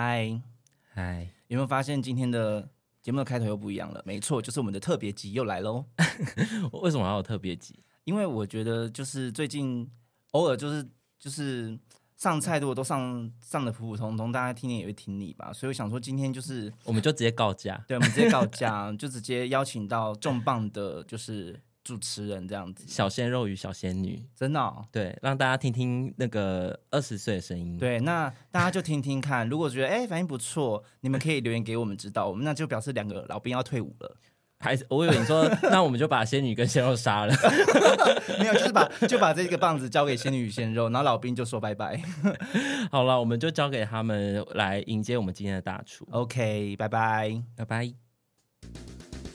嗨，嗨，有没有发现今天的节目的开头又不一样了？没错，就是我们的特别集又来喽。为什么要有特别集？因为我觉得就是最近偶尔就是就是上菜，如果都上上的普普通通，大家听听也会听腻吧。所以我想说，今天就是我们就直接告假。对，我们直接告假，就直接邀请到重磅的，就是主持人这样子。小鲜肉与小仙女，真的、哦。对，让大家听听那个二十岁的声音。，对，那大家就听听看，如果觉得哎、反应不错，你们可以留言给我们知道，我们那就表示两个老兵要退伍了。还是我以为你说，那我们就把仙女跟鲜肉杀了。没有，就是把就把这个棒子交给仙女与鲜肉，然后老兵就说拜拜。好了，我们就交给他们来迎接我们今天的大厨。OK，拜拜。拜拜。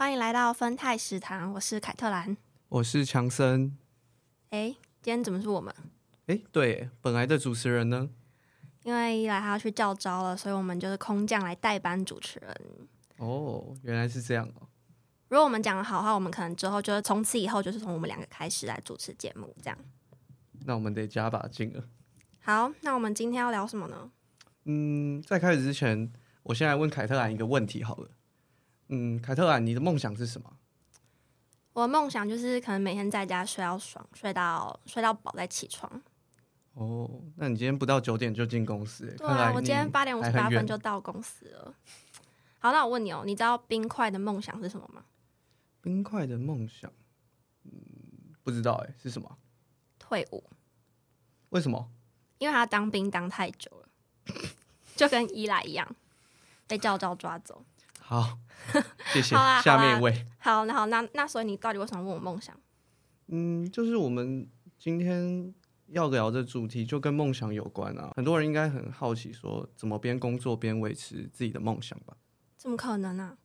欢迎来到分泰食堂，我是凯特兰。我是强森。哎，今天怎么是我们？哎，对，本来的主持人呢？因为一来他要去教招了，所以我们就是空降来代班主持人。哦，原来是这样哦。如果我们讲的好的话，我们可能之后就是从此以后就是从我们两个开始来主持节目，这样。那我们得加把劲了。好，那我们今天要聊什么呢？嗯，在开始之前，我先来问凯特兰一个问题好了。嗯，凯特啊，你的梦想是什么？我的梦想就是可能每天在家睡到爽，睡到睡到饱再起床。哦，那你今天不到九点就进公司？对啊，我今天八点五十八分就到公司了。好，那我问你哦，你知道冰块的梦想是什么吗？冰块的梦想，嗯，不知道哎，是什么？退伍，为什么？因为他当兵当太久了，就跟伊莱一样被教招抓走。好，谢谢。下面一位，好，那好，那那所以你到底为什么问我梦想？嗯，就是我们今天要聊的主题就跟梦想有关啊。很多人应该很好奇，说怎么边工作边维持自己的梦想吧？怎么可能呢、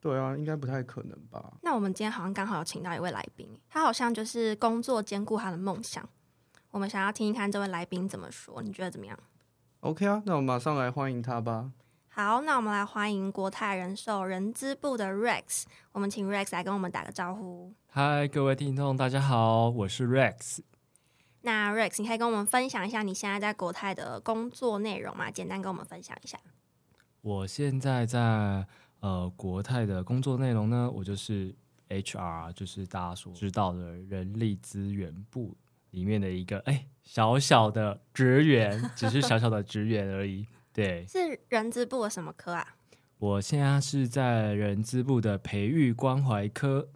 对啊，应该不太可能吧？那我们今天好像刚好有请到一位来宾，他好像就是工作兼顾他的梦想。我们想要听一看这位来宾怎么说，你觉得怎么样？OK 啊，那我们马上来欢迎他吧。好，那我们来欢迎国泰人寿人资部的 Rex，我们请 Rex 来跟我们打个招呼。嗨，各位听众，大家好，我是 Rex。那 Rex，你可以跟我们分享一下你现在在国泰的工作内容吗？简单跟我们分享一下。我现在在呃国泰的工作内容呢，我就是 HR，就是大家所知道的人力资源部里面的一个哎小小的职员，只是小小的职员而已。对是人资部的什么科啊？我现在是在人资部的培育关怀科。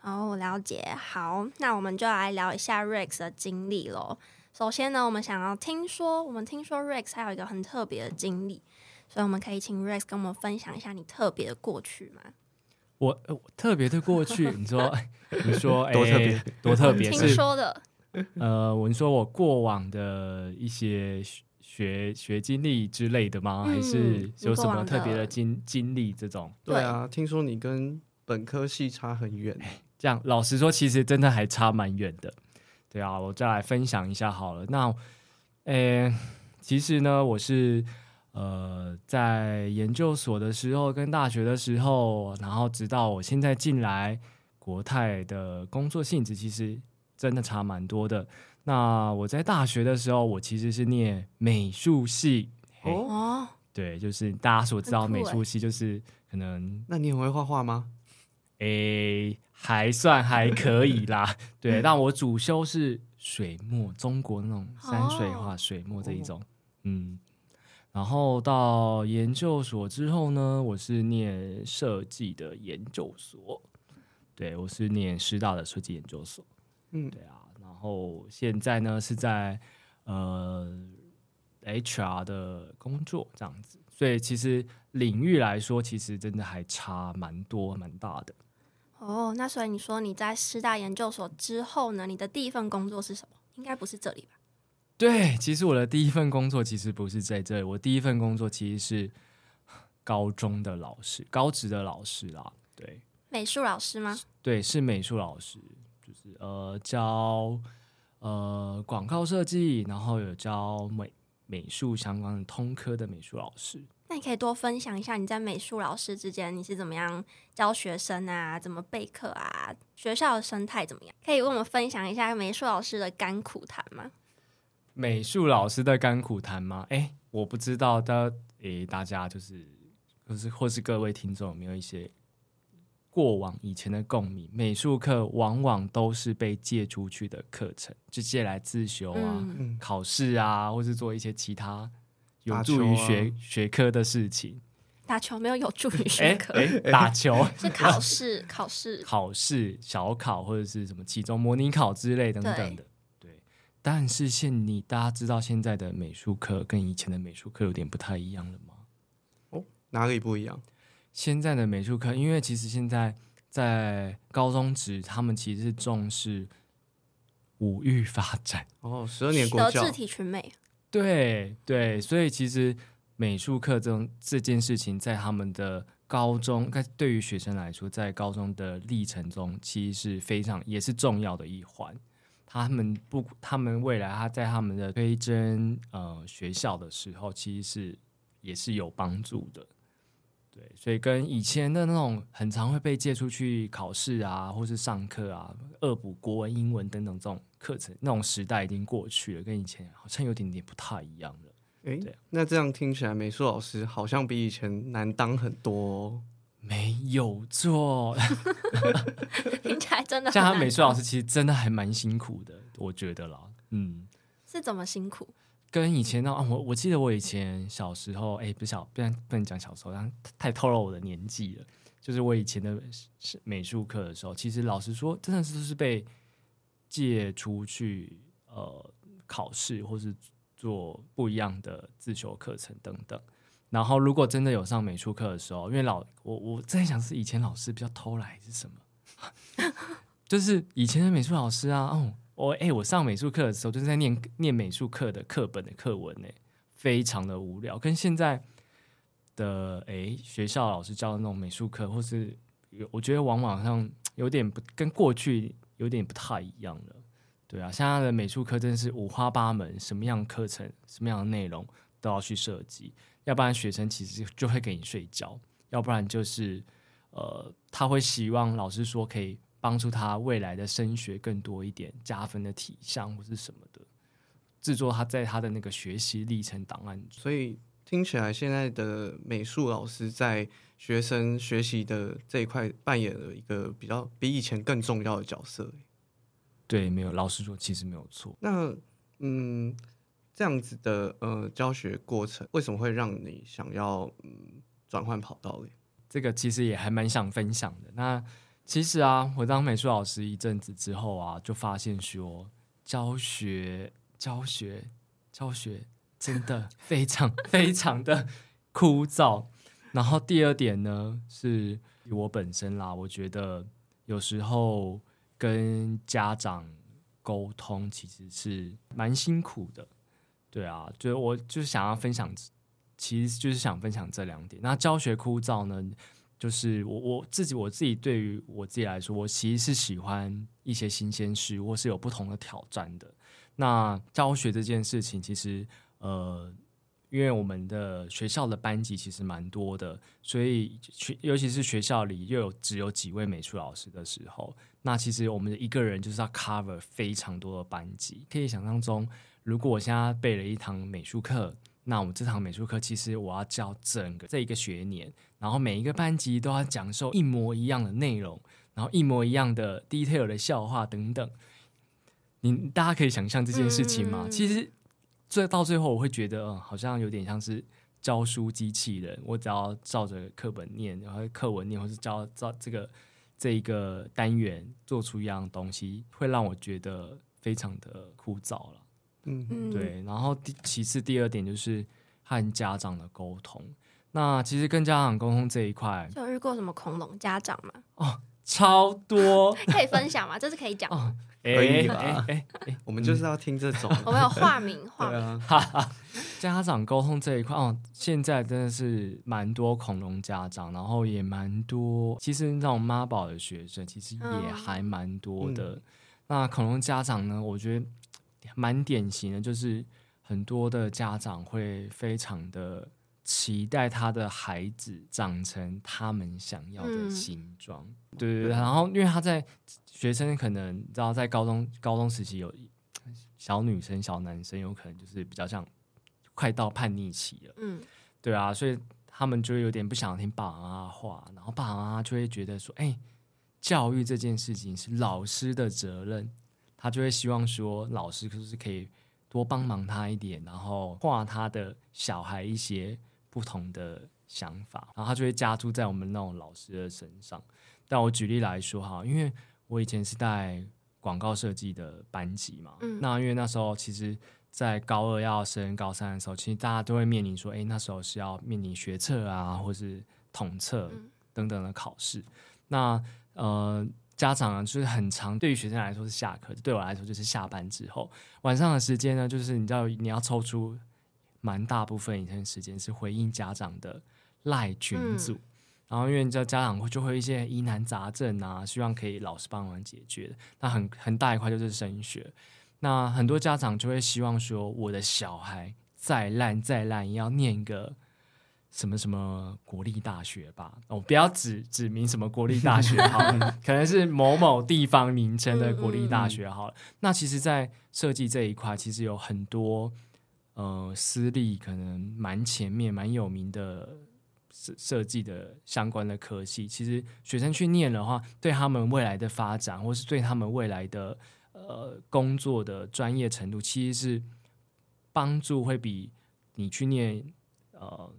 哦，我了解。好，那我们就来聊一下 Rex 的经历喽。首先呢，我们想要听说，我们听说 Rex 还有一个很特别的经历，所以我们可以请 Rex 跟我们分享一下你特别的过去吗？我特别的过去，你说 你说多特别哎多特别 听是说的，呃，我你说我过往的一些学学学经历之类的吗？还是嗯有什么特别的的经经历这种？对对啊，听说你跟本科系差很远。这样老实说，其实真的还差蛮远的。对啊，我再来分享一下好了。那，呃，其实呢，我是呃在研究所的时候跟大学的时候，然后直到我现在进来国泰的工作性质，其实真的差蛮多的。那我在大学的时候，我其实是念美术系。哦，哦，对，就是大家所知道美术系就是可能那你很会画画吗？诶、还算还可以啦。对，但我主修是水墨，中国那种山水画、水墨这一种。嗯，然后到研究所之后呢，我是念设计的研究所。对，我是念师大的设计研究所。嗯，对啊，然后现在呢是在呃 HR 的工作这样子，所以其实领域来说，其实真的还差蛮多蛮大的。哦，那所以你说你在师大研究所之后呢，你的第一份工作是什么？应该不是这里吧？对，其实我的第一份工作其实不是在这里，我第一份工作其实是高中的老师，高职的老师啦。对美术老师吗？对，是美术老师，就是呃教呃广告设计，然后有教美美术相关的通科的美术老师。那你可以多分享一下你在美术老师之间你是怎么样教学生啊，怎么备课啊，学校的生态怎么样？可以为我们分享一下美术老师的甘苦谈吗？美术老师的甘苦谈吗？哎，我不知道的，诶，大家就是，或是或是各位听众有没有一些过往以前的共鸣？美术课往往都是被借出去的课程，就借来自修啊、考试啊，或是做一些其他有助于学、学科的事情。打球没有有助于哎学科，哎，打球、是考试，考试。考试、小考或者是什么期中模拟考之类等等的。对，但是现你大家知道现在的美术课跟以前的美术课有点不太一样了吗？哦哪里不一样？现在的美术课，因为其实现在在高中职，他们其实是重视五育发展。哦，十二年国教德智，体群美，对对，所以其实美术课这种这件事情，在他们的高中，该对于学生来说，在高中的历程中，其实是非常也是重要的一环。他们不，他们未来他在他们的推甄呃学校的时候，其实是也是有帮助的。对，所以跟以前的那种很常会被借出去考试啊，或是上课啊，恶补国文、英文等等这种课程，那种时代已经过去了，跟以前好像有点点不太一样了。哎那这样听起来，美术老师好像比以前难当很多、哦。没有错，听起来真的像他美术老师其实真的还蛮辛苦的，我觉得啦，嗯。是怎么辛苦？跟以前那、啊、我我记得我以前小时候，哎、不小，不然不能讲小时候，但太透露我的年纪了。就是我以前的美术课的时候，其实老实说，真的是是被借出去呃考试，或是做不一样的自修课程等等。然后如果真的有上美术课的时候，因为老我我在想是以前老师比较偷懒还是什么，就是以前的美术老师啊，哦，我哎、我上美术课的时候就是在念念美术课的课本的课文呢，非常的无聊，跟现在的哎、学校老师教的那种美术课，或是我觉得往往上有点不跟过去有点不太一样了。对啊，现在的美术课真的是五花八门，什么样课程、什么样的内容都要去设计，要不然学生其实就会给你睡觉，要不然就是呃，他会希望老师说可以帮助他未来的升学更多一点，加分的体项或是什么的，制作他在他的那个学习历程档案。所以听起来，现在的美术老师在学生学习的这一块扮演了一个比较比以前更重要的角色。对，没有，老师说，其实没有错。那嗯，这样子的呃教学过程，为什么会让你想要嗯转换跑道嘞？这个其实也还蛮想分享的。那其实啊，我当美术老师一阵子之后啊，就发现说，教学、教学、教学真的 非常非常的枯燥。然后第二点呢，是我本身啦，我觉得有时候跟家长沟通其实是蛮辛苦的。对啊，就是我就是想要分享其实就是想分享这两点。那教学枯燥呢，就是我我自己我自己对于我自己来说，我其实是喜欢一些新鲜事，或是有不同的挑战的。那教学这件事情，其实呃，因为我们的学校的班级其实蛮多的，所以学尤其是学校里又有只有几位美术老师的时候，那其实我们的一个人就是要 cover 非常多的班级。可以想象中，如果我现在备了一堂美术课，那我们这堂美术课其实我要教整个这一个学年，然后每一个班级都要讲授一模一样的内容，然后一模一样的 detail 的笑话等等。你大家可以想象这件事情吗？嗯其实最到最后，我会觉得，嗯，好像有点像是教书机器人。我只要照着课本念，然后课文念，或是教照这个这一个单元做出一样东西，会让我觉得非常的枯燥了。嗯，嗯，，对，然后第其次第二点就是和家长的沟通。那其实跟家长沟通这一块就有遇过什么恐龙家长吗？哦，超多 可以分享吗？这是可以讲吗。哦，哎可以吧哎哎哎，我们就是要听这种。我们有化名，化对名。啊，家长沟通这一块哦，现在真的是蛮多恐龙家长，然后也蛮多，其实那种妈宝的学生其实也嗯还蛮多的。那恐龙家长呢，我觉得蛮典型的，就是很多的家长会非常的期待他的孩子长成他们想要的嗯。形状。对对对，然后因为他在学生可能你知道，在高中高中时期有小女生、小男生，有可能就是比较像快到叛逆期了，嗯。对啊，所以他们就有点不想听爸爸妈妈话，然后爸爸妈妈就会觉得说，哎、教育这件事情是老师的责任，他就会希望说，老师就是可以多帮忙他一点，然后画他的小孩一些不同的想法，然后他就会加注在我们那种老师的身上。但我举例来说哈，因为我以前是带广告设计的班级嘛，嗯那因为那时候其实，在高二要升高三的时候，其实大家都会面临说，哎、那时候是要面临学测啊，或是统测嗯等等的考试。那呃，家长呢，就是很长，对于学生来说是下课，对我来说就是下班之后，晚上的时间呢，就是你知道你要抽出蛮大部分以前的时间是回应家长的赖群组。然后，因为你知道家长会就会有一些疑难杂症啊，希望可以老师帮忙解决的。那很很大一块就是升学，那很多家长就会希望说，我的小孩再烂再烂，也要念个什么什么国立大学吧。哦、不要指指明什么国立大学好了，可能是某某地方名称的国立大学好了。那其实，在设计这一块，其实有很多呃私立可能蛮前面、蛮有名的设设计的相关的科系，其实学生去念的话，对他们未来的发展，或是对他们未来的呃工作的专业程度，其实是帮助会比你去念呃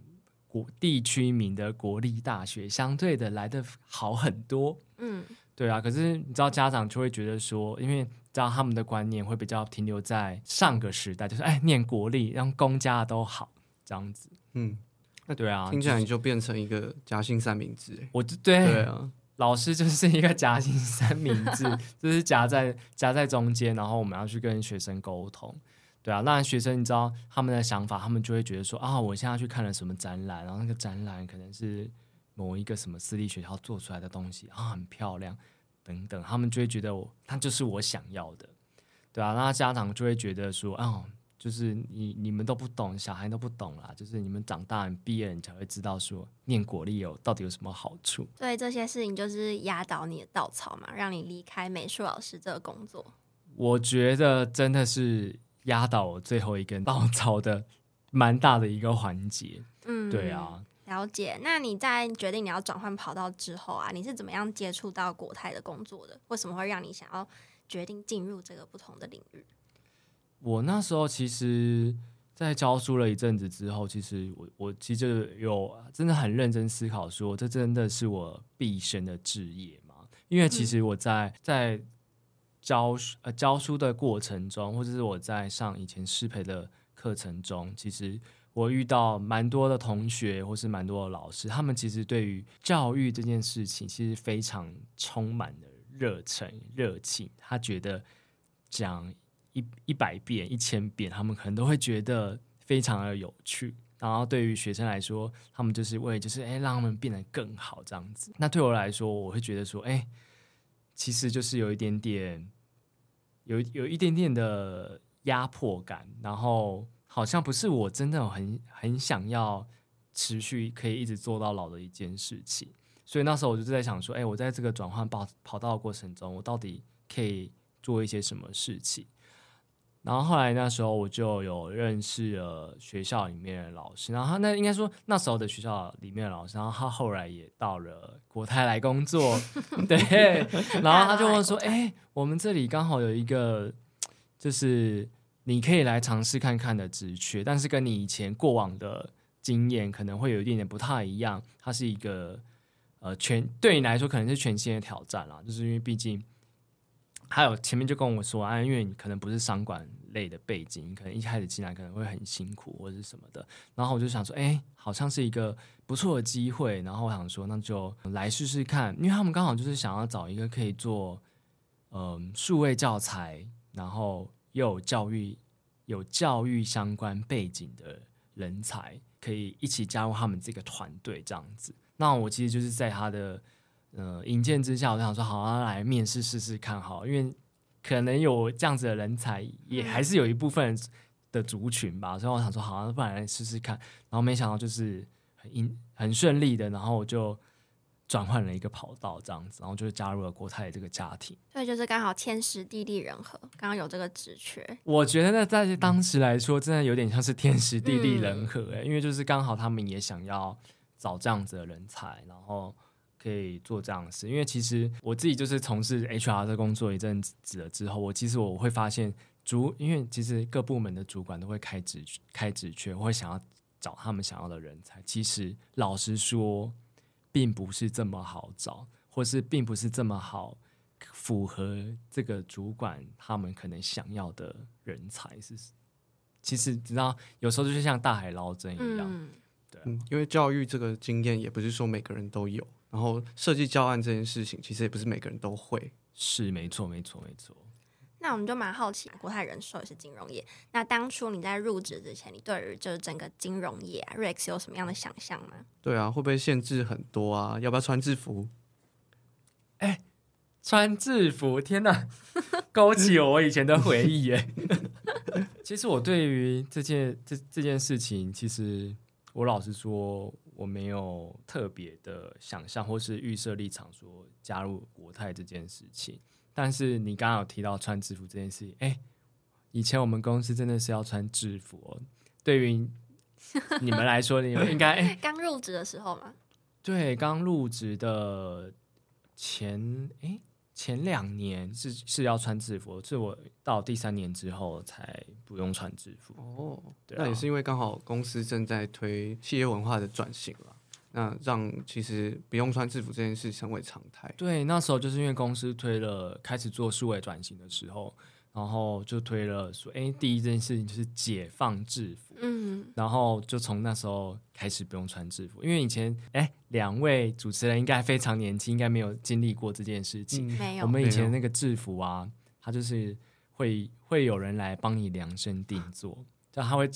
国地区名的国立大学相对的来的好很多。嗯对啊，可是你知道家长就会觉得说，因为知道他们的观念会比较停留在上个时代，就是哎念国立，让公家的都好这样子。嗯，那对啊，听起来就是你就变成一个夹心三明治，哎我就对对啊，老师就是一个夹心三明治，就是夹在夹在中间，然后我们要去跟学生沟通。对啊，那学生你知道他们的想法，他们就会觉得说啊，我现在去看了什么展览，然后那个展览可能是某一个什么私立学校做出来的东西啊，很漂亮等等，他们就会觉得我那就是我想要的。对啊，那家长就会觉得说，啊，就是你你们都不懂，小孩都不懂啦，就是你们长大你毕业你才会知道说念国立有到底有什么好处。对这些事情就是压倒你的稻草嘛，让你离开美术老师这个工作。我觉得真的是压倒我最后一根 稻草的蛮大的一个环节。嗯，对啊，了解。那你在决定你要转换跑道之后啊，你是怎么样接触到国泰的工作的？为什么会让你想要决定进入这个不同的领域？我那时候其实，在教书了一阵子之后，其实我我其实有真的很认真思考说，这真的是我毕生的志业吗？因为其实我在在教书呃教书的过程中，或者是我在上以前师培的课程中，其实我遇到蛮多的同学，或是蛮多的老师，他们其实对于教育这件事情，其实非常充满了热忱、热情。他觉得讲一一百遍、一千遍，他们可能都会觉得非常的有趣。然后对于学生来说，他们就是为就是哎让他们变得更好这样子。那对我来说，我会觉得说，哎，其实就是有一点点，有有一点点的压迫感，然后好像不是我真的很很想要持续可以一直做到老的一件事情。所以那时候我就在想说，哎，我在这个转换跑跑道的过程中，我到底可以做一些什么事情？然后后来那时候我就有认识了学校里面的老师，然后他那应该说那时候的学校里面的老师，然后他后来也到了国泰来工作，对，然后他就问说：“哎、我们这里刚好有一个，就是你可以来尝试看看的职缺，但是跟你以前过往的经验可能会有一点点不太一样，它是一个呃全对你来说可能是全新的挑战啦，就是因为毕竟。”还有前面就跟我说啊，因为你可能不是商管类的背景，可能一开始进来可能会很辛苦或者是什么的。然后我就想说，哎、好像是一个不错的机会。然后我想说，那就来试试看，因为他们刚好就是想要找一个可以做嗯数位教材，然后又有教育有教育相关背景的人才，可以一起加入他们这个团队这样子。那我其实就是在他的呃引荐之下，我就想说，好、啊，来面试试试看好，因为可能有这样子的人才，也还是有一部分的族群吧，所以我想说，好、啊，不然来试试看。然后没想到就是很因很顺利的，然后我就转换了一个跑道这样子，然后就加入了国泰这个家庭。所以就是刚好天时地利人和，刚刚有这个职缺，我觉得在当时来说，真的有点像是天时地利人和、嗯欸，因为就是刚好他们也想要找这样子的人才，然后可以做这样的事。因为其实我自己就是从事 HR 的工作一阵子了之后，我其实我会发现主，因为其实各部门的主管都会开职开职缺，会想要找他们想要的人才。其实老实说，并不是这么好找，或是并不是这么好符合这个主管他们可能想要的人才是。其实你知道，有时候就是像大海捞针一样，嗯，嗯，因为教育这个经验也不是说每个人都有，然后设计教案这件事情其实也不是每个人都会。是没错，没错，没错。那我们就蛮好奇，国泰人寿也是金融业。那当初你在入职之前，你对于就是整个金融业啊，Rex 有什么样的想象吗？对啊，会不会限制很多啊？要不要穿制服？哎穿制服，天哪，勾起我以前的回忆耶。其实我对于这件这这件事情，其实我老实说，我没有特别的想象或是预设立场说加入国泰这件事情。但是你刚刚有提到穿制服这件事情，哎、以前我们公司真的是要穿制服哦。对于 你们来说，你们应该哎、刚入职的时候吗，对，刚入职的前诶前两年是是要穿制服，是我到第三年之后才不用穿制服。哦，对啊那也是因为刚好公司正在推企业文化的转型了，那让其实不用穿制服这件事成为常态。对，那时候就是因为公司推了开始做数位转型的时候，然后就推了说，哎，第一件事情就是解放制服。嗯，然后就从那时候开始不用穿制服，因为以前哎，两位主持人应该非常年轻，应该没有经历过这件事情。嗯，没有我，们以前那个制服啊，它就是会会有人来帮你量身定做，就他会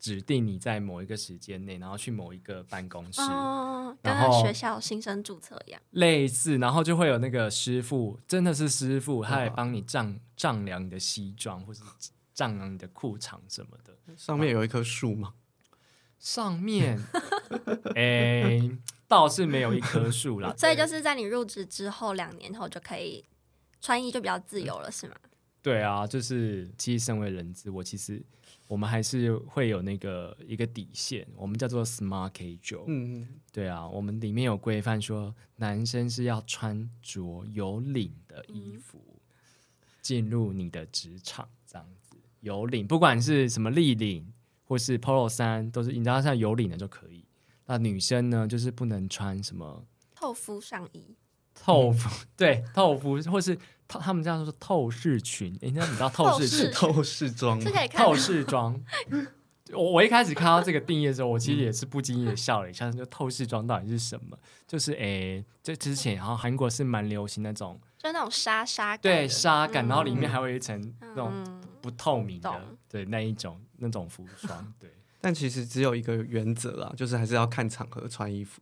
指指定你在某一个时间内，然后去某一个办公室，哦，跟然后学校新生注册一样。类似，然后就会有那个师傅，真的是师傅，他来帮你丈丈量你的西装或是丈量你的裤长什么的。上面有一棵树吗，上面，哎、倒是没有一棵树啦，所以就是在你入职之后两年后就可以穿衣就比较自由了，是吗？对啊，就是其实身为人资，我其实我们还是会有那个一个底线，我们叫做 smart casual。嗯，对啊，我们里面有规范说，男生是要穿着有领的衣服进入你的职场，这样子有领，不管是什么立领或是 polo 衫，都是你知道像有领的就可以。那女生呢，就是不能穿什么透肤上衣，透肤，对透肤，或是透他们这样说透视裙，诶那你知道透视裙透视装透视装。我我一开始看到这个定义的时候，我其实也是不经意的笑了一下，就透视装到底是什么？就是诶，这之前然后韩国是蛮流行那种就那种纱纱感对纱感，嗯然后里面还有一层那种嗯不透明的懂，对那一种那种服装，对。但其实只有一个原则啦，就是还是要看场合穿衣服，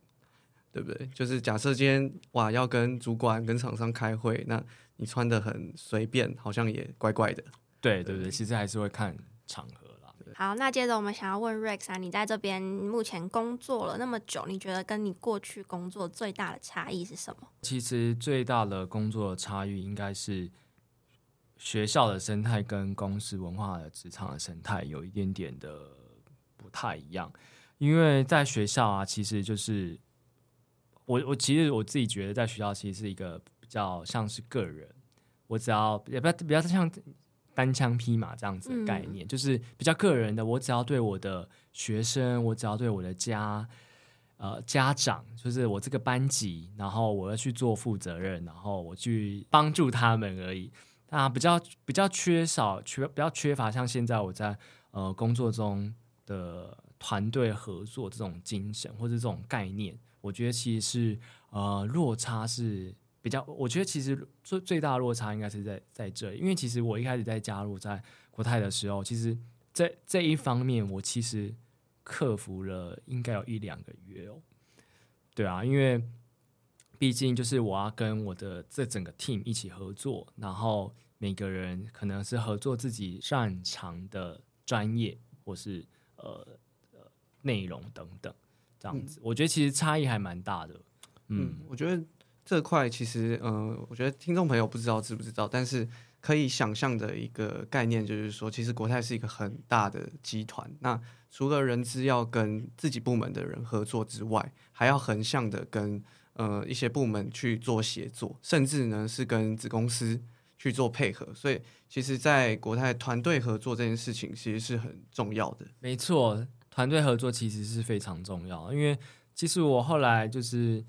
对不对？就是假设今天哇要跟主管跟厂商开会，那你穿的很随便，好像也怪怪的。对对对，其实还是会看场合啦。好，那接着我们想要问 Rex 啊，你在这边目前工作了那么久，你觉得跟你过去工作最大的差异是什么？其实最大的工作的差异应该是学校的生态跟公司文化的职场的生态有一点点的不太一样，因为在学校啊，其实就是我我其实我自己觉得在学校其实是一个比较像是个人，我只要也不要比较像单枪匹马这样子的概念，就是比较个人的，我只要对我的学生，我只要对我的家。呃，家长就是我这个班级，然后我要去做负责任，然后我去帮助他们而已。那比较比较缺少缺比较缺乏像现在我在呃工作中的团队合作这种精神或者这种概念，我觉得其实是呃落差是比比较，我觉得其实最最大的落差应该是在在这里，因为其实我一开始在加入在国泰的时候，其实这这一方面我其实克服了应该有一两个月哦。对啊，因为毕竟就是我要跟我的这整个 team 一起合作，然后每个人可能是合作自己擅长的专业或是呃呃内容等等这样子，我觉得其实差异还蛮大的。嗯嗯，我觉得这块其实，呃，我觉得听众朋友不知道知不知道，但是可以想象的一个概念就是说，其实国泰是一个很大的集团。那除了人资要跟自己部门的人合作之外，还要横向的跟呃一些部门去做协作，甚至呢是跟子公司去做配合。所以，其实，在国泰团队合作这件事情，其实是很重要的。没错，团队合作其实是非常重要，因为其实我后来就是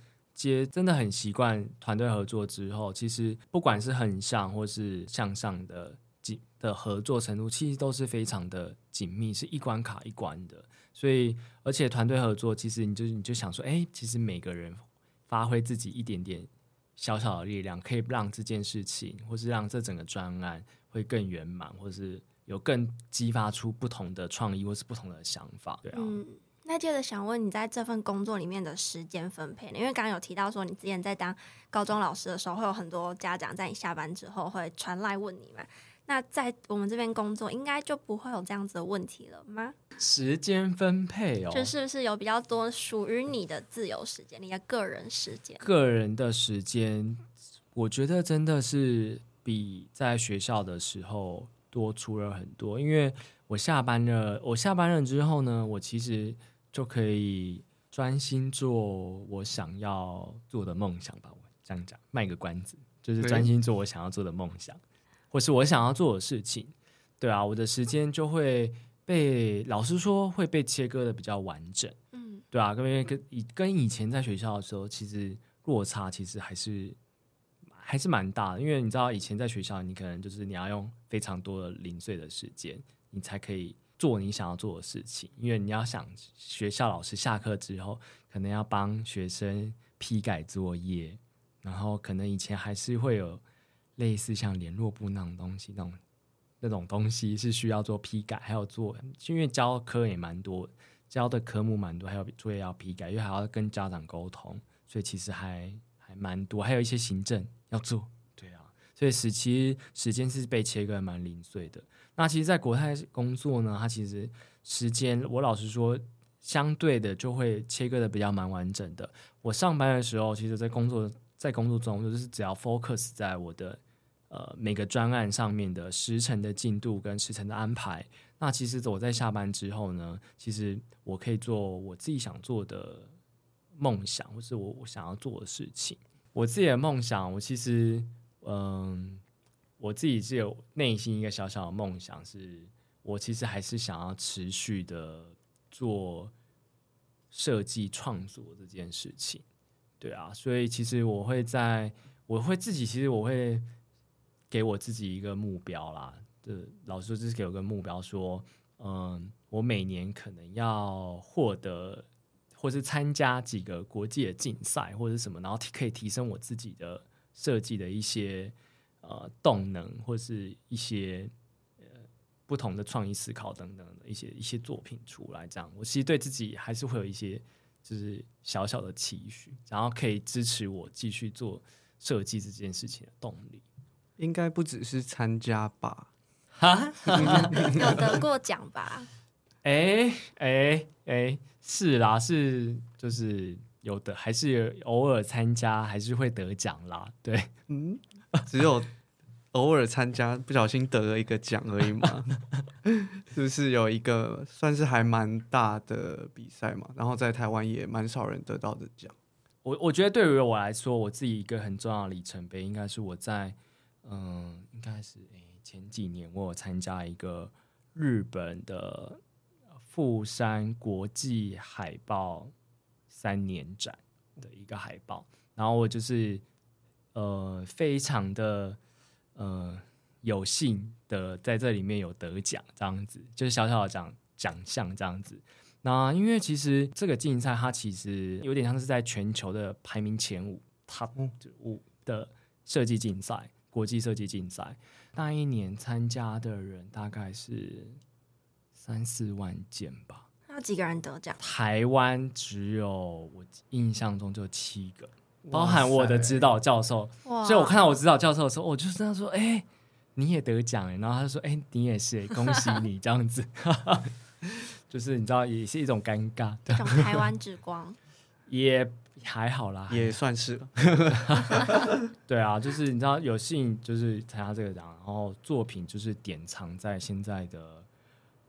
接真的很习惯团队合作之后，其实不管是横向或是向上的紧的合作程度，其实都是非常的紧密，是一关卡一关的。所以，而且团队合作，其实你就你就想说，哎，其实每个人发挥自己一点点小小的力量，可以让这件事情，或是让这整个专案会更圆满，或是有更激发出不同的创意，或是不同的想法。对啊，嗯，那接着想问你在这份工作里面的时间分配呢？因为刚刚有提到说你之前在当高中老师的时候，会有很多家长在你下班之后会传来问你嘛。那在我们这边工作，应该就不会有这样子的问题了吗？时间分配哦，就是不是有比较多属于你的自由时间，你的个人时间？个人的时间，我觉得真的是比在学校的时候多出了很多。因为我下班了，我下班了之后呢，我其实就可以专心做我想要做的梦想吧。我这样讲，卖个关子，就是专心做我想要做的梦想，或是我想要做的事情。对啊，我的时间就会被老师说会被切割的比较完整。嗯，对啊，跟因为跟以跟以前在学校的时候，其实落差其实还是还是蛮大的。因为你知道，以前在学校，你可能就是你要用非常多的零碎的时间，你才可以做你想要做的事情。因为你要想，学校老师下课之后，可能要帮学生批改作业，然后可能以前还是会有类似像联络部那种东西，那种那种东西是需要做批改，还有做，因为教科也蛮多，教的科目蛮多，还有作业要批改，因为还要跟家长沟通，所以其实还还蛮多，还有一些行政要做，所以时期时间是被切割得蛮零碎的。那其实，在国泰工作呢，它其实时间，我老实说，相对的就会切割的比较蛮完整的。我上班的时候，其实在工作在工作中，就是只要 focus 在我的呃每个专案上面的时程的进度跟时程的安排。那其实我在下班之后呢，其实我可以做我自己想做的梦想，或是我我想要做的事情。我自己的梦想，我其实嗯，我自己是有内心一个小小的梦想，是我其实还是想要持续的做设计创作这件事情。对啊，所以其实我会在，我会自己，其实我会给我自己一个目标啦。对，老师就是给我个目标，说，嗯，我每年可能要获得，或是参加几个国际的竞赛或者什么，然后可以提升我自己的设计的一些呃动能，或是一些呃不同的创意思考等等的一些一些作品出来。这样，我其实对自己还是会有一些就是小小的期许，然后可以支持我继续做设计这件事情的动力。应该不只是参加吧？哈，有得过奖吧？哎哎哎，是啦，是就是有的，还是偶尔参加，还是会得奖啦。对，嗯，只有偶尔参加，不小心得了一个奖而已嘛。是不是有一个算是还蛮大的比赛嘛？然后在台湾也蛮少人得到的奖。我我觉得对于我来说，我自己一个很重要的里程碑，应该是我在嗯，应该是诶前几年我有参加一个日本的富山国际海报三年展的一个海报，然后我就是呃非常的呃有幸的在这里面有得奖，这样子就是小小的奖奖项这样子。那因为其实这个竞赛它其实有点像是在全球的排名前五 top 五的设计竞赛，国际设计竞赛。那一年参加的人大概是三四万件吧。那几个人得奖？台湾只有我印象中就七个，包含我的指导教授。所以我看到我指导教授的时候，我就这样说：“哎、你也得奖哎。”然后他就说：“哎、你也是、恭喜你这样子。”就是你知道，也是一种尴尬，这种台湾之光，也还好啦，也算是对啊，就是你知道有幸就是参加这个奖，然后作品就是典藏在现在的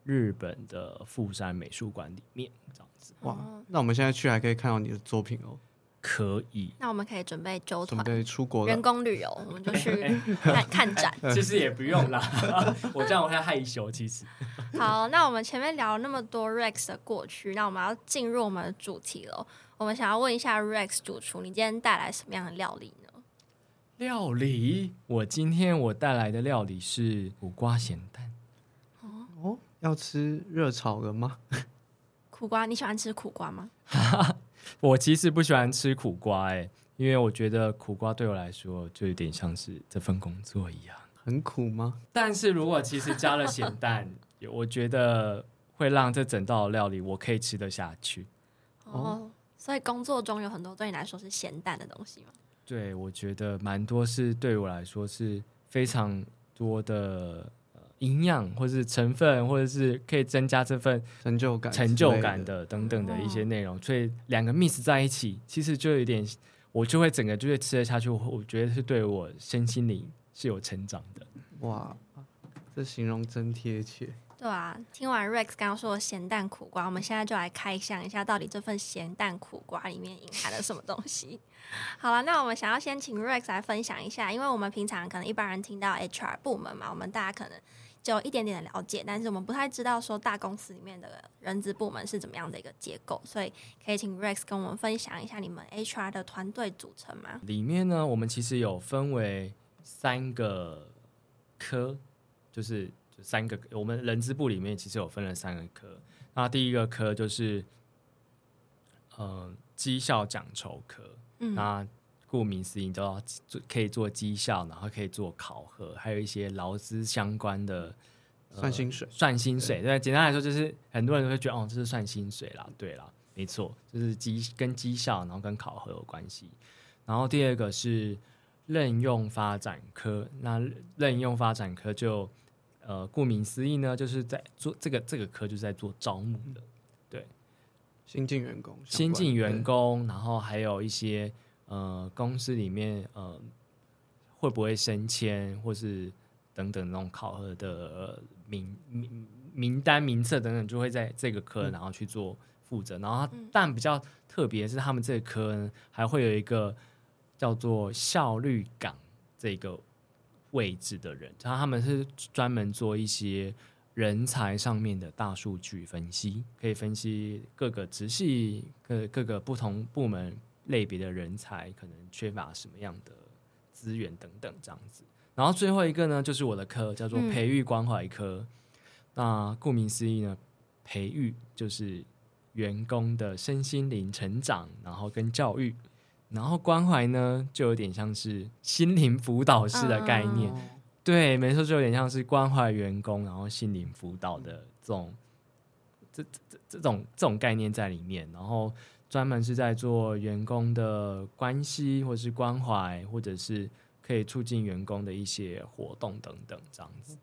日本的富山美术馆里面，这样子哇哦。那我们现在去还可以看到你的作品哦，可以。那我们可以准备揪准团。备出国了员。工旅游，我们就去 看看展。其实也不用啦，我这样我会害羞。其实好，那我们前面聊了那么多 Rex 的过去，那我们要进入我们的主题了。我们想要问一下 Rex 主厨，你今天带来什么样的料理呢？料理，我今天我带来的料理是苦瓜咸蛋。哦，要吃热炒了吗？苦瓜，你喜欢吃苦瓜吗？我其实不喜欢吃苦瓜、欸，因为我觉得苦瓜对我来说就有点像是这份工作一样。很苦吗？但是如果其实加了咸蛋，我觉得会让这整道料理我可以吃得下去。哦，所以工作中有很多对你来说是咸蛋的东西吗？对，我觉得蛮多是对我来说是非常多的呃营养，或是成分，或者是可以增加这份成就感，成就感。的等等的一些内容，所以两个 miss 在一起，其实就有点，我就会整个就会吃得下去。我我觉得是对我身心灵是有成长的。哇，这形容真贴切。对啊，听完 Rex 刚刚说的咸蛋苦瓜，我们现在就来开箱一下，到底这份咸蛋苦瓜里面隐含了什么东西。好了，那我们想要先请 Rex 来分享一下，因为我们平常可能一般人听到 HR 部门嘛，我们大家可能就有一点点的了解，但是我们不太知道说大公司里面的人资部门是怎么样的一个结构，所以可以请 Rex 跟我们分享一下你们 HR 的团队组成吗？里面呢，我们其实有分为三个科，就是就三个，我们人资部里面其实有分了三个科。那第一个科就是，呃，绩效奖酬科。嗯，那顾名思义，都要做可以做绩效，然后可以做考核，还有一些劳资相关的。呃算薪水算薪水，对，简单来说就是很多人都会觉得哦，这是算薪水啦，对啦，没错，就是绩跟绩效，然后跟考核有关系。然后第二个是任用发展科，那任用发展科就呃，顾名思义呢，就是在做这个这个科就是在做招募的，对新进员工，新进员，工，然后还有一些呃公司里面呃会不会升迁，或是等等那种考核的呃名名名单名册等等，就会在这个科然后去做负责。然后但比较特别是他们这个科呢，还会有一个叫做效率岗这个位置的人，然后他们是专门做一些人才上面的大数据分析，可以分析各个直系各各个不同部门类别的人才可能缺乏什么样的资源等等这样子。然后最后一个呢，就是我的科叫做嗯培育关怀科。那顾名思义呢，培育就是员工的身心灵成长，然后跟教育。然后关怀呢，就有点像是心灵辅导师的概念，哦对，没错，就有点像是关怀员工，然后心灵辅导的这种这这这这种这种概念在里面，然后专门是在做员工的关系，或是关怀，或者是可以促进员工的一些活动等等这样子。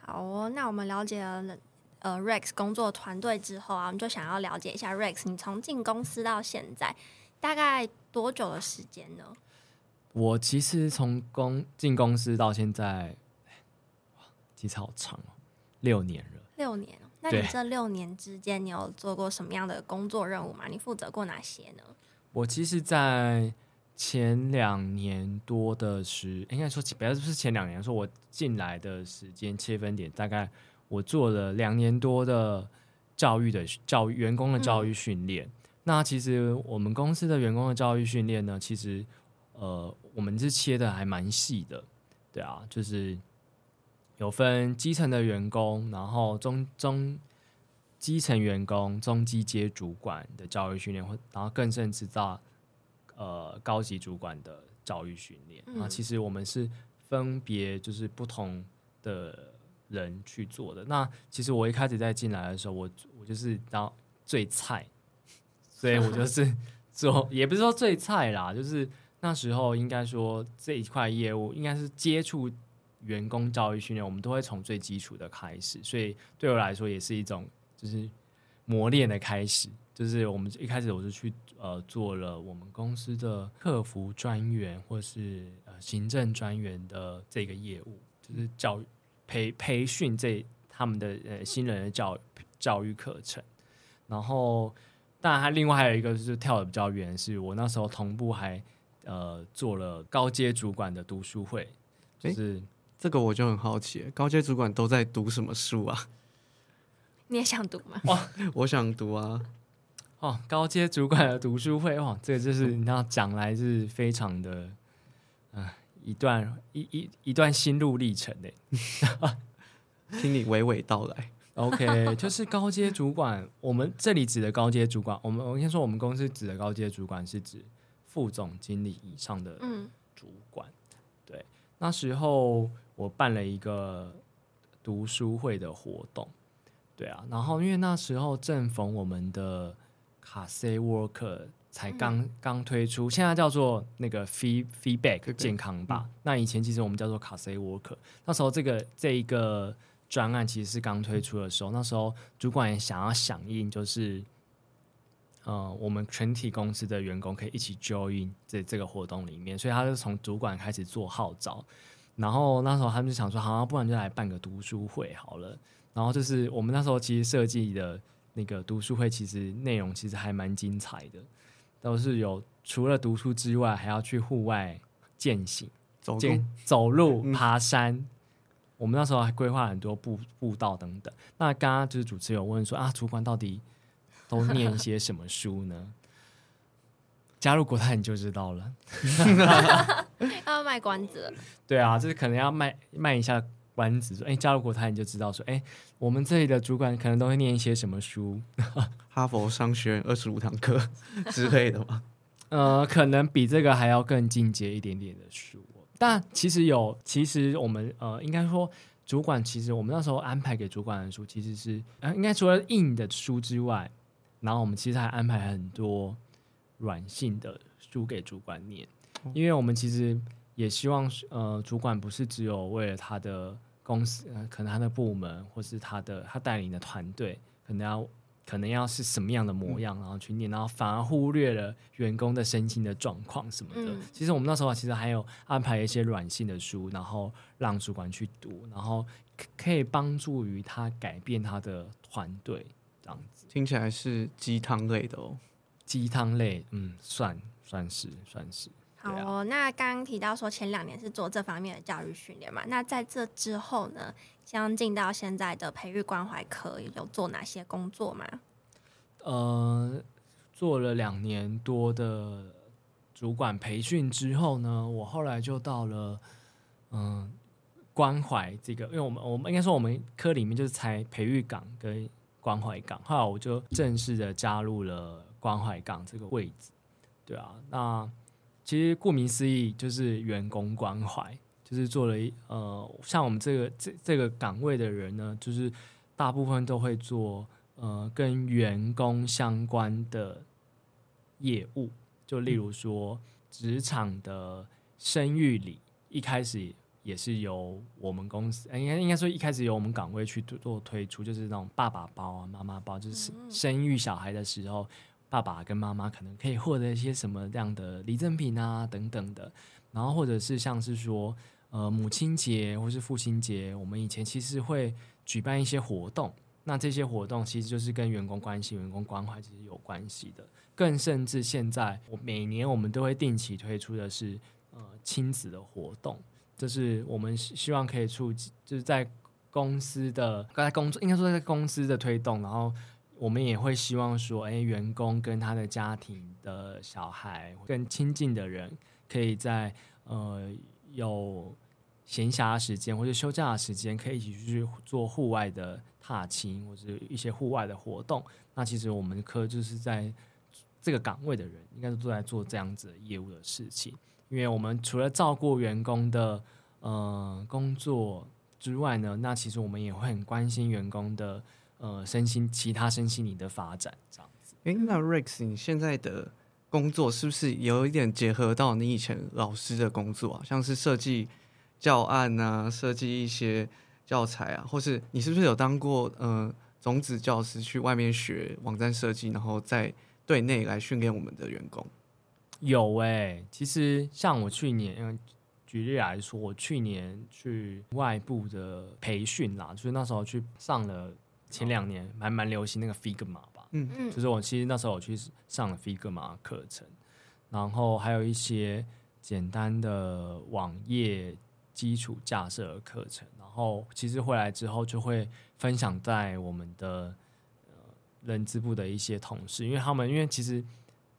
好哦，那我们了解了呃 Rex 工作团队之后啊，我们就想要了解一下 Rex，你从进公司到现在大概多久的时间呢？我其实从公进公司到现在，哇，其实好长哦，六年了。六年哦。那你这六年之间，你有做过什么样的工作任务吗？你负责过哪些呢？我其实，在前两年多的时，应该说不要不是前两年，说我进来的时间切分点，大概我做了两年多的教育的教育员工的教育训练。那其实我们公司的员工的教育训练呢，其实呃，我们是切的还蛮细的，对啊，就是有分基层的员工，然后中中基层员工、中基阶主管的教育训练，或然后更甚至到呃高级主管的教育训练。嗯啊，其实我们是分别就是不同的人去做的。那其实我一开始在进来的时候，我我就是当最菜，所以我就是 做，也不是说最菜啦，就是那时候应该说这一块业务应该是接触员工教育训练，我们都会从最基础的开始，所以对我来说也是一种就是磨练的开始。就是我们一开始我就去呃做了我们公司的客服专员或是呃行政专员的这个业务，就是教育培培训这他们的呃新人的教教育课程。然后，当然，他另外还有一个就是跳的比较远，是我那时候同步还呃做了高阶主管的读书会，就是、这个我就很好奇，高阶主管都在读什么书啊？你也想读吗？我想读啊，哦高阶主管的读书会哦，这个就是你知道讲来是非常的啊、一段一一一段心路历程的。听你娓娓道来。OK，就是高阶主管，我们这里指的高阶主管，我们我先说我们公司指的高阶主管是指副总经理以上的嗯主管。对，那时候我办了一个读书会的活动，对啊，然后因为那时候正逢我们的卡 C Worker 才刚刚、推出，现在叫做那个 Fee Feedback 健康吧。那以前其实我们叫做卡 C Worker，那时候这个这一个专案其实是刚推出的时候，那时候主管也想要响应，就是。呃，我们全体公司的员工可以一起 join 这这个活动里面，所以他就从主管开始做号召，然后那时候他们就想说，好、啊，不然就来办个读书会好了。然后就是我们那时候其实设计的那个读书会，其实内容其实还蛮精彩的，都是有除了读书之外，还要去户外践行、走路走路、嗯爬山。我们那时候还规划很多步步道等等。那刚刚就是主持人有问说啊，主管到底都念一些什么书呢？加入国泰你就知道了。要卖关子了，对啊，就是可能要卖卖一下关子，说哎，加入国泰你就知道说，哎，我们这里的主管可能都会念一些什么书，哈佛商学院二十五堂课 之类的嘛。呃，可能比这个还要更进阶一点点的书。但其实有，其实我们呃，应该说主管其实我们那时候安排给主管的书，其实是呃，应该除了硬的书之外，然后我们其实还安排很多软性的书给主管念，因为我们其实也希望呃，主管不是只有为了他的公司，呃，可能他的部门或是他的他带领的团队，可能要可能要是什么样的模样，然后去念，然后反而忽略了员工的身心的状况什么的。嗯其实我们那时候其实还有安排一些软性的书，然后让主管去读，然后可可以帮助于他改变他的团队这样子。听起来是鸡汤类的哦。鸡汤类，嗯，算算是算是。好哦，那刚刚提到说前两年是做这方面的教育训练嘛，那在这之后呢，将进到现在的培育关怀科，有做哪些工作吗？呃，做了两年多的主管培训之后呢，我后来就到了嗯、关怀这个，因为我们我们应该说我们科里面就是才培育岗跟关怀岗，后来我就正式的加入了关怀岗这个位置。对啊，那其实顾名思义就是员工关怀，就是做了一呃，像我们这个这这个岗位的人呢，就是大部分都会做呃跟员工相关的业务，就例如说职场的生育礼，一开始也是由我们公司，呃应该应该说一开始由我们岗位去做做推出，就是那种爸爸包啊、妈妈包，就是嗯生育小孩的时候，爸爸跟妈妈可能可以获得一些什么这样的礼赠品啊等等的，然后或者是像是说。呃，母亲节或是父亲节，我们以前其实会举办一些活动，那这些活动其实就是跟员工关系、员工关怀其实有关系的。更甚至现在，我每年我们都会定期推出的是呃亲子的活动，这是我们希望可以促，就是在公司的刚才工作，应该说在公司的推动，然后我们也会希望说，哎，员工跟他的家庭的小孩更亲近的人，可以在呃有闲暇时间或者休假的时间，可以一起去做户外的踏青或者一些户外的活动。那其实我们科就是在这个岗位的人，应该都在做这样子业务的事情。因为我们除了照顾员工的呃工作之外呢，那其实我们也会很关心员工的呃身心其他身心灵的发展，这样子。诶，那 Rex，你现在的工作是不是有一点结合到你以前老师的工作啊？像是设计教案啊，设计一些教材啊，或是你是不是有当过呃种子教师，去外面学网站设计，然后在对内来训练我们的员工？有诶、其实像我去年，嗯举例来说，我去年去外部的培训啦，就是那时候去上了前两年还蛮流行那个 Figma 吧，嗯。嗯。就是我其实那时候我去上了 Figma 课程，然后还有一些简单的网页基础架设的课程，然后其实回来之后就会分享在我们的呃人资部的一些同事，因为他们因为其实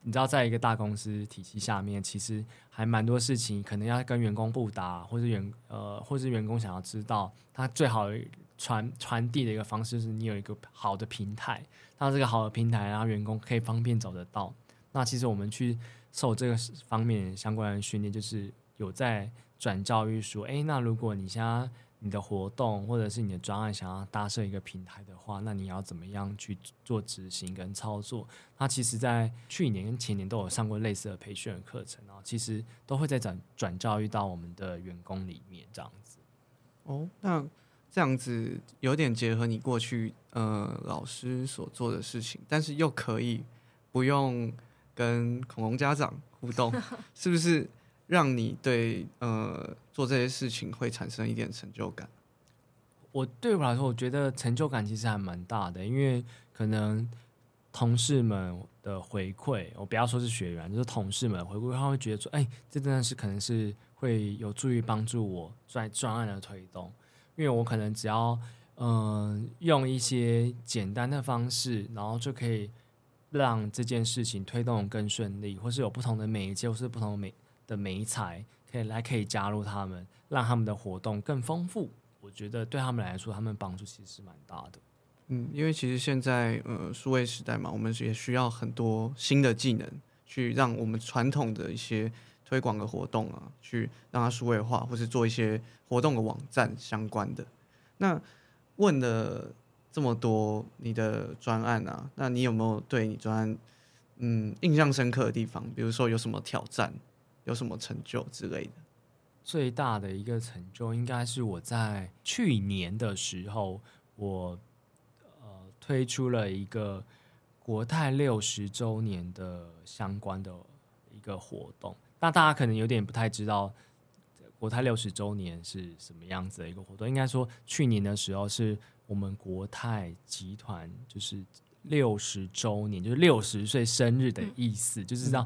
你知道，在一个大公司体系下面，其实还蛮多事情可能要跟员工不达，或是员呃，或是员工想要知道，他最好的传传递的一个方式是你有一个好的平台，那这个好的平台，然后员工可以方便走得到。那其实我们去受这个方面相关的训练，就是有在转教育说，诶，那如果你现在你的活动或者是你的专案想要搭设一个平台的话，那你要怎么样去做执行跟操作？那其实，在去年跟前年都有上过类似的培训的课程，然后其实都会在转转教育到我们的员工里面，这样子。哦，那这样子有点结合你过去呃老师所做的事情，但是又可以不用跟恐龙家长互动，是不是让你对呃做这些事情会产生一点成就感？我对我来说，我觉得成就感其实还蛮大的，因为可能同事们的回馈，我不要说是学员，就是同事们回馈，他会觉得说，哎、这真的是可能是会有助于帮助我在专案的推动，因为我可能只要嗯、用一些简单的方式，然后就可以让这件事情推动更顺利，或是有不同的媒介，或是不同的媒的媒材，可以来可以加入他们，让他们的活动更丰富。我觉得对他们来说，他们帮助其实是蛮大的。嗯，因为其实现在呃数位时代嘛，我们也需要很多新的技能，去让我们传统的一些推广的活动啊，去让它数位化，或是做一些活动的网站相关的。那问了这么多你的专案啊，那你有没有对你专案嗯印象深刻的地方？比如说有什么挑战，有什么成就之类的？最大的一个成就，应该是我在去年的时候，我呃推出了一个国泰六十周年的相关的一个活动。那大家可能有点不太知道，国泰六十周年是什么样子的一个活动。应该说，去年的时候是我们国泰集团就是六十周年，就是六十岁生日的意思，就是让。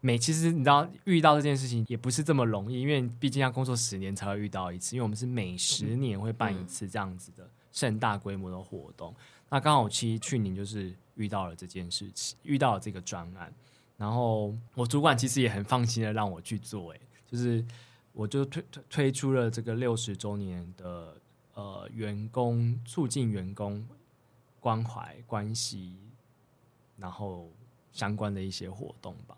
每其实你知道遇到这件事情也不是这么容易，因为毕竟要工作十年才会遇到一次，因为我们是每十年会办一次这样子的盛大规模的活动。那刚好其实去年就是遇到了这件事情，遇到了这个专案，然后我主管其实也很放心的让我去做，哎，就是我就推推推出了这个六十周年的呃员工促进员工关怀关系，然后相关的一些活动吧。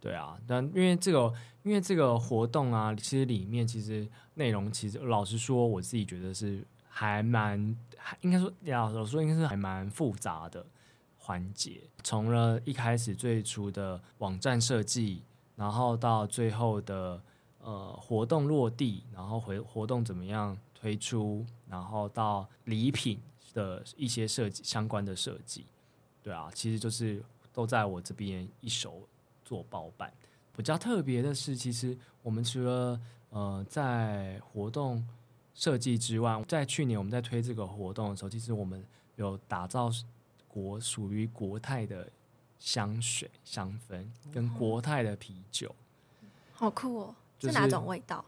对啊，但因为这个，因为这个活动啊，其实里面其实内容，其实老实说，我自己觉得是还蛮，应该说，老实说，应该是还蛮复杂的环节。从了一开始最初的网站设计，然后到最后的呃活动落地，然后回活动怎么样推出，然后到礼品的一些设计相关的设计，对啊，其实就是都在我这边一手。做包办，比较特别的是，其实我们除了呃在活动设计之外，在去年我们在推这个活动的时候，其实我们有打造国属于国泰的香水香氛跟国泰的啤酒，好酷哦！就是哪种味道？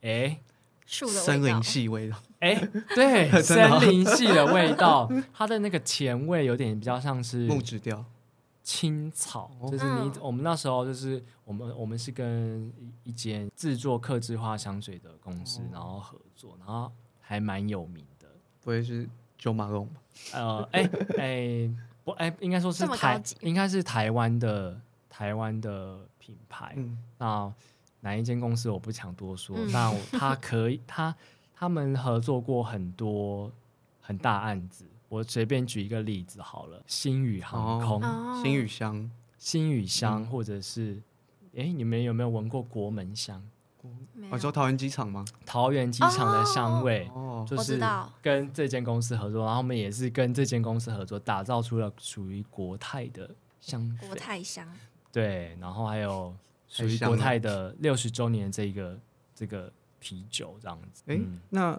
哎树的森林系味道，哎，对，哦森林系的味道，它的那个前味有点比较像是木质调。青草，哦就是你、嗯我们那时候就是我们我们是跟一一间制作客制化香水的公司，哦然后合作，然后还蛮有名的。不会是九马龙吧？呃，哎哎不哎，应该说是台应该是台湾的台湾的品牌。嗯，那哪一间公司我不想多说，嗯那他可以他他们合作过很多很大案子。我随便举一个例子好了，星宇航空、哦新宇香星宇香，嗯或者是哎，你们有没有闻过国门香？没有我说桃园机场吗？桃园机场的香味，哦，就是我知道跟这间公司合作，然后我们也是跟这间公司合作，打造出了属于国泰的香国水。泰香，对，然后还有属于国泰的六十周年这个这个啤酒这样子。哎、嗯那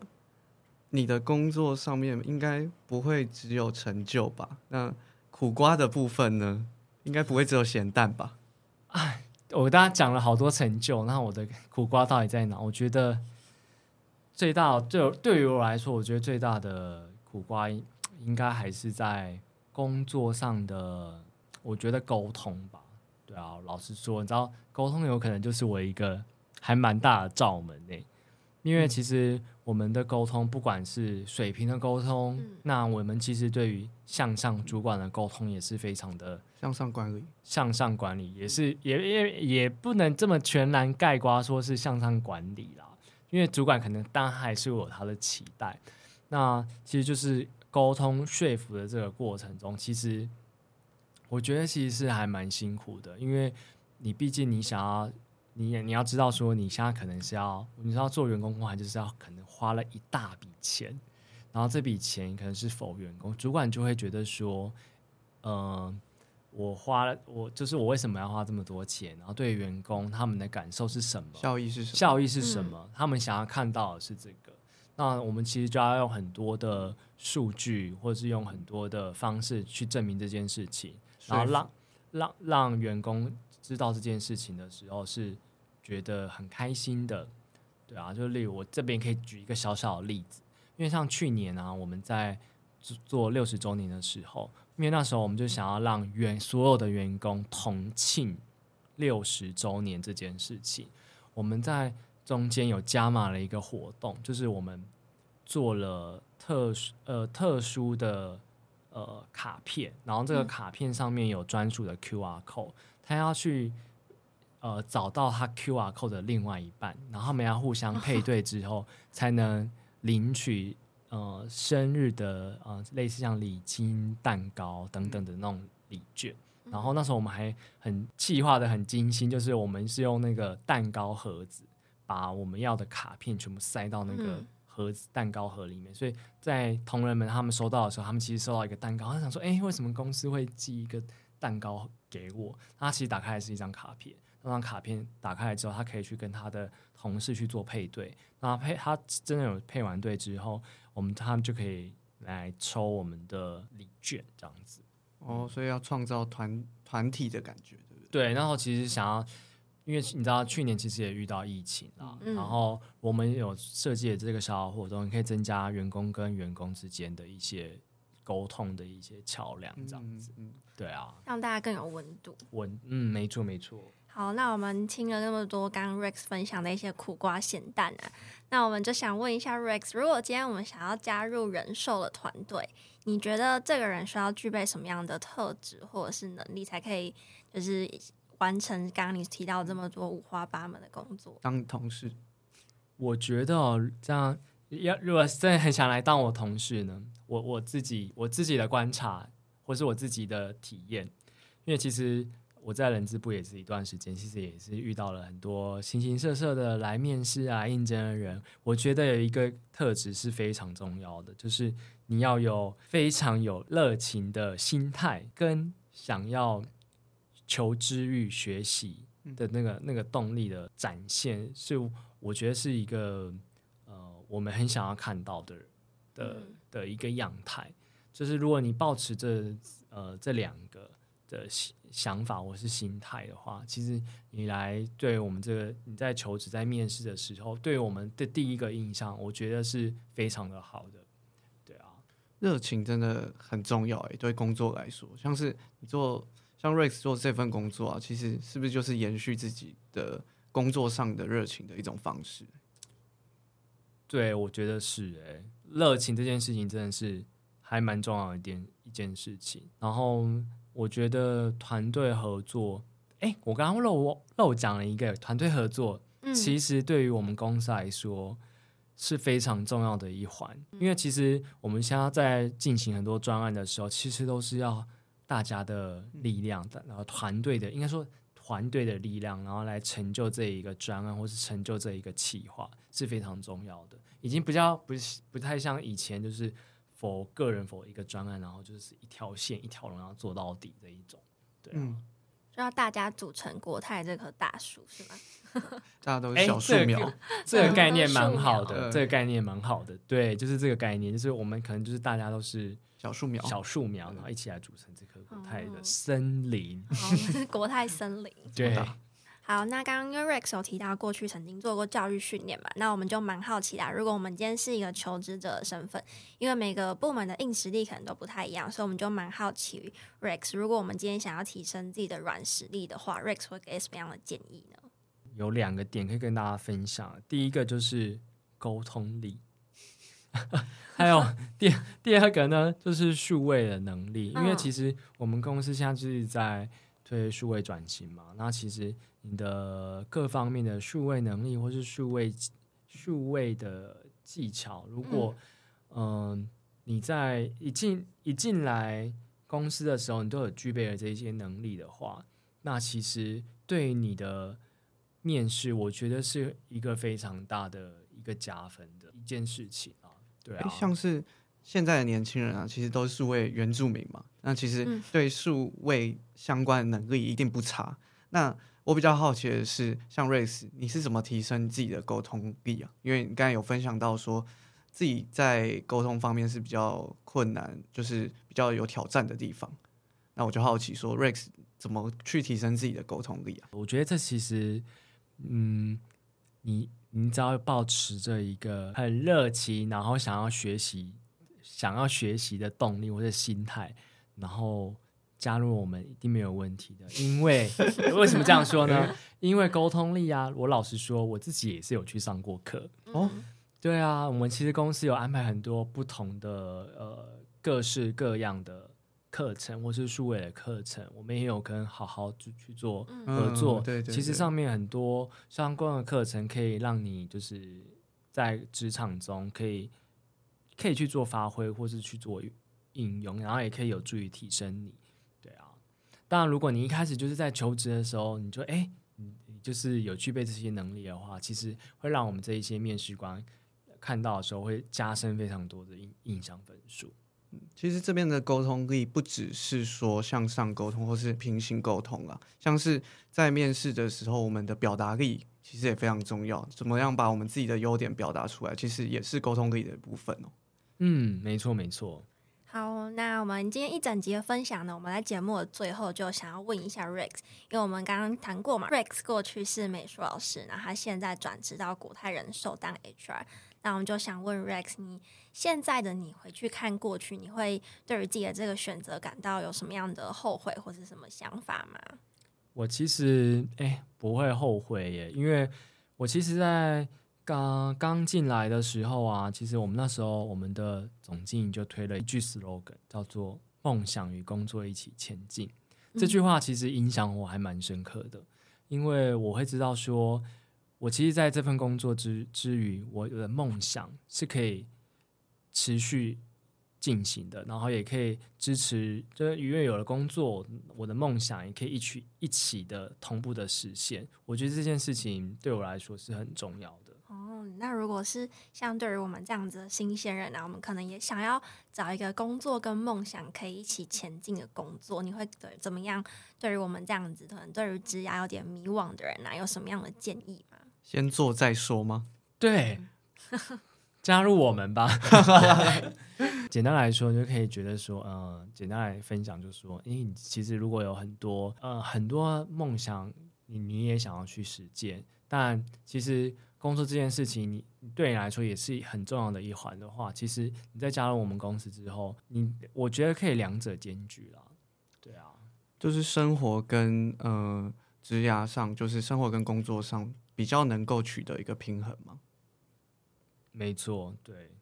你的工作上面应该不会只有成就吧？那苦瓜的部分呢？应该不会只有咸蛋吧？哎我大家讲了好多成就，那我的苦瓜到底在哪？我觉得最大对对于我来说，我觉得最大的苦瓜应应该还是在工作上的，我觉得沟通吧。对啊，老实说，你知道沟通有可能就是我一个还蛮大的罩门诶、因为其实我们的沟通，不管是水平的沟通，嗯那我们其实对于向上主管的沟通也是非常的向上管理，向上管理也是也也也不能这么全然概括说是向上管理啦，因为主管可能当然还是有他的期待。那其实就是沟通说服的这个过程中，其实我觉得其实是还蛮辛苦的，因为你毕竟你想要。你也你要知道，说你现在可能是要，你知道做员工工还就是要可能花了一大笔钱，然后这笔钱可能是否员工，主管就会觉得说，嗯、我花了，我就是我为什么要花这么多钱？然后对员工他们的感受是什么？效益是什么？效益是什么？他们想要看到的是这个。那我们其实就要用很多的数据，或者是用很多的方式去证明这件事情，然后让让让员工知道这件事情的时候是觉得很开心的。对啊，就例如我这边可以举一个小小的例子，因为像去年啊，我们在做做六十周年的时候，因为那时候我们就想要让员所有的员工同庆六十周年这件事情，我们在中间有加码了一个活动，就是我们做了特殊呃特殊的呃卡片，然后这个卡片上面有专属的 QR code，他要去呃找到他 QR code 的另外一半，然后他们要互相配对之后，才能领取呃生日的呃类似像礼金、蛋糕等等的那种礼券。然后那时候我们还很计划的很精心，就是我们是用那个蛋糕盒子，把我们要的卡片全部塞到那个嗯盒子、蛋糕盒里面。所以在同仁们他们收到的时候，他们其实收到一个蛋糕，他想说，哎，为什么公司会寄一个蛋糕给我？他其实打开来是一张卡片，那张卡片打开来之后，他可以去跟他的同事去做配对。那配他真的有配完对之后，我们他们就可以来抽我们的礼券，这样子。哦，所以要创造团团体的感觉，对不对？对，然后其实想要，因为你知道去年其实也遇到疫情啦，嗯然后我们有设计的这个小小活动，可以增加员工跟员工之间的一些沟通的一些桥梁，这样子。嗯，对啊，让大家更有温度。温嗯，没错没错。好，那我们听了那么多刚刚 Rex 分享的一些苦瓜咸蛋啊，那我们就想问一下 Rex，如果今天我们想要加入人寿的团队，你觉得这个人需要具备什么样的特质或者是能力，才可以就是完成刚刚你提到这么多五花八门的工作？当同事，我觉得，这样要如果真的很想来当我同事呢，我我自己我自己的观察，或是我自己的体验，因为其实我在人资部也是一段时间，其实也是遇到了很多形形色色的来面试啊、应征的人。我觉得有一个特质是非常重要的，就是你要有非常有热情的心态，跟想要求知欲、学习的那个那个动力的展现，是我觉得是一个呃，我们很想要看到的的嗯的一个样态。就是如果你保持着呃这两个的想想法或是心态的话，其实你来对我们这个你在求职在面试的时候，对我们的第一个印象，我觉得是非常的好的。对啊，热情真的很重要诶，对工作来说，像是你做像 Rex 做这份工作啊，其实是不是就是延续自己的工作上的热情的一种方式？对，我觉得是诶、热情这件事情真的是还蛮重要的一件一件事情。然后我觉得团队合作，哎，我刚刚漏漏讲了一个团队合作，嗯。其实对于我们公司来说是非常重要的一环，因为其实我们现在在进行很多专案的时候，其实都是要大家的力量的，然后团队的，应该说团队的力量，然后来成就这一个专案或是成就这一个企划是非常重要的，已经比较不不太像以前就是否个人否一个专案，然后就是一条线一条龙然后做到底的一种，对啊、嗯，就要大家组成国泰这棵大树是吗？大家都哎是小树这个苗，这个概念蛮好的，嗯这个概念蛮好的，对，就是这个概念，就是我们可能就是大家都是小树苗，小树苗，然后一起来组成这棵国泰的哦森林。国泰森林。对，好，那刚刚因为 Rex 有提到过去曾经做过教育训练嘛，那我们就蛮好奇啦。如果我们今天是一个求职者的身份，因为每个部门的硬实力可能都不太一样，所以我们就蛮好奇 Rex，如果我们今天想要提升自己的软实力的话，Rex 会给什么样的建议呢？有两个点可以跟大家分享。第一个就是沟通力，还有 第第二个呢，就是数位的能力。因为嗯其实我们公司现在就是在推数位转型嘛，那其实你的各方面的数位能力或是数位数位的技巧，如果嗯、你在一进一进来公司的时候，你都有具备了这些能力的话，那其实对于你的面试，我觉得是一个非常大的一个加分的一件事情啊。对啊，像是现在的年轻人啊，其实都是数位原住民嘛，那其实嗯对数位相关的能力一定不差。那我比较好奇的是，像瑞斯，你是怎么提升自己的沟通力啊？因为你刚才有分享到说自己在沟通方面是比较困难，就是比较有挑战的地方。那我就好奇说，Rex 怎么去提升自己的沟通力啊？我觉得这其实，嗯，你你只要保持着一个很热情，然后想要学习、想要学习的动力或者心态，然后加入我们一定没有问题的。因为 为什么这样说呢？因为沟通力啊，我老实说，我自己也是有去上过课。哦嗯对啊，我们其实公司有安排很多不同的呃各式各样的课程，或是数位的课程，我们也有跟好好去去做嗯合作。嗯对对对其实上面很多相关的课程可以让你就是在职场中可以可以去做发挥，或是去做应用，然后也可以有助于提升你。对啊，当然，如果你一开始就是在求职的时候，你就哎。你你就是有具备这些能力的话，其实会让我们这一些面试官看到的时候，会加深非常多的印印象分数。其实这边的沟通力不只是说向上沟通或是平行沟通啊，像是在面试的时候，我们的表达力其实也非常重要。怎么样把我们自己的优点表达出来，其实也是沟通力的一部分哦。嗯，没错没错。好，那我们今天一整集的分享呢，我们在节目的最后就想要问一下 Rex，因为我们刚刚谈过嘛，Rex 过去是美术老师，然后他现在转职到国泰人寿当 HR，那我们就想问 Rex，你现在的你回去看过去，你会对于自己的这个选择感到有什么样的后悔或是什么想法吗？我其实哎、不会后悔耶，因为我其实，在刚刚进来的时候啊，其实我们那时候我们的总经理就推了一句 slogan，叫做“梦想与工作一起前进”。这句话其实影响我还蛮深刻的，因为我会知道说，我其实在这份工作之之余，我的梦想是可以持续进行的，然后也可以支持，就是因为有了工作，我的梦想也可以一起一起的同步的实现。我觉得这件事情对我来说是很重要的。哦，那如果是像对于我们这样子的新鲜人啊，我们可能也想要找一个工作跟梦想可以一起前进的工作，你会对怎么样？对于我们这样子可能对于职涯有点迷惘的人啊，有什么样的建议吗？先做再说吗？对，加入我们吧。简单来说，就可以觉得说，呃，简单来分享，就是说，诶，你其实如果有很多呃很多梦想，你你也想要去实践，但其实工作这件事情，你对你来说也是很重要的一环的话，其实你在加入我们公司之后，你我觉得可以两者兼具啦。对啊，就是生活跟呃职涯上，就是生活跟工作上比较能够取得一个平衡嘛。没错，对。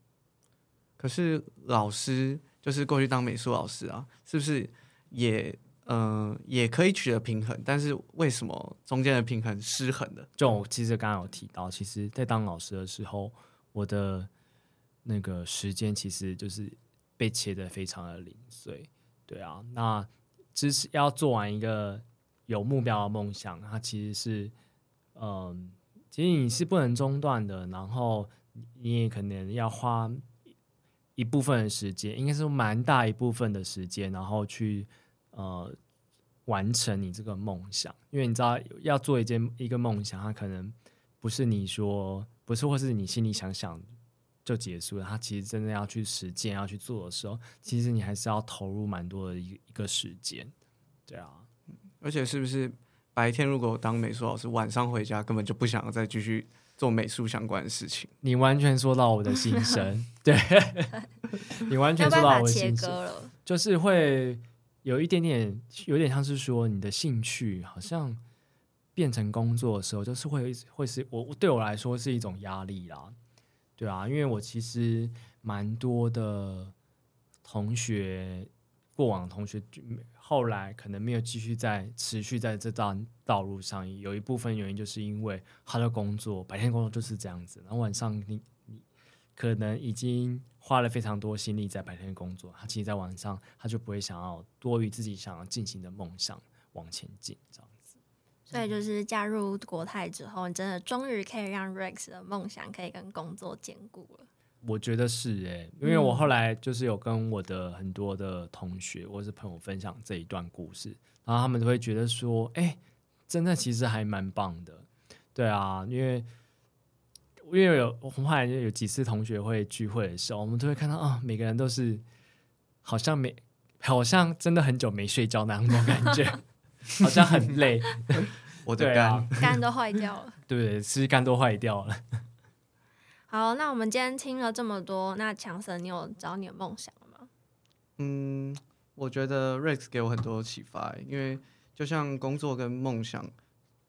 可是老师就是过去当美术老师啊，是不是也嗯、也可以取得平衡，但是为什么中间的平衡失衡的？就我其实刚刚有提到，其实，在当老师的时候，我的那个时间其实就是被切的非常的零碎。对啊，那只是要做完一个有目标的梦想，它其实是，嗯，其实你是不能中断的，然后你也可能要花一部分的时间，应该是蛮大一部分的时间，然后去呃完成你这个梦想，因为你知道要做一件一个梦想，它可能不是你说不是，或是你心里想想就结束了。它其实真的要去实践、要去做的时候，其实你还是要投入蛮多的一一个时间。对啊，而且是不是白天如果当美术老师，晚上回家根本就不想要再继续做美术相关的事情？你完全说到我的心声，对你完全说到我的心声。了。就是会有一点点，有点像是说你的兴趣好像变成工作的时候，就是会会是我对我来说是一种压力啦，对啊，因为我其实蛮多的同学，过往同学后来可能没有继续在持续在这道道路上，有一部分原因就是因为他的工作白天工作就是这样子，然后晚上你可能已经花了非常多心力在白天工作，他其实在晚上他就不会想要多于自己想要进行的梦想往前进，这样子。所以就是加入国泰之后，你真的终于可以让 Rex 的梦想可以跟工作兼顾了。我觉得是诶、因为嗯我后来就是有跟我的很多的同学或是朋友分享这一段故事，然后他们都会觉得说，哎、真的其实还蛮棒的，对啊，因为因为有我们后来就有几次同学会聚会的时候，我们都会看到啊、每个人都是好像没好像真的很久没睡觉那样的感觉，好像很累，我的肝，啊，肝都坏掉了。对 不对？吃肝都坏掉了。好，那我们今天听了这么多，那强森，你有找你的梦想了吗？嗯，我觉得 Rex 给我很多启发，因为就像工作跟梦想，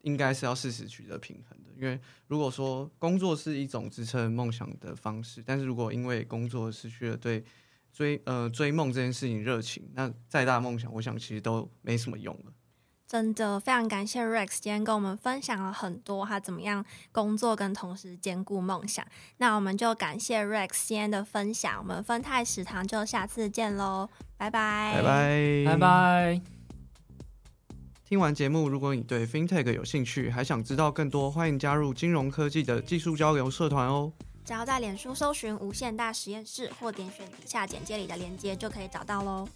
应该是要适时取得平衡的。因为如果说工作是一种支撑梦想的方式，但是如果因为工作失去了对追呃追梦这件事情热情，那再大的梦想，我想其实都没什么用了。真的非常感谢 Rex 今天跟我们分享了很多他怎么样工作跟同时兼顾梦想。那我们就感谢 Rex 今天的分享，我们分泰食堂就下次见喽，拜拜，拜。拜，拜。拜。听完节目，如果你对 FinTech 有兴趣，还想知道更多，欢迎加入金融科技的技术交流社团哦。只要在脸书搜寻“无限大实验室”或点选底下简介里的链接，就可以找到喽。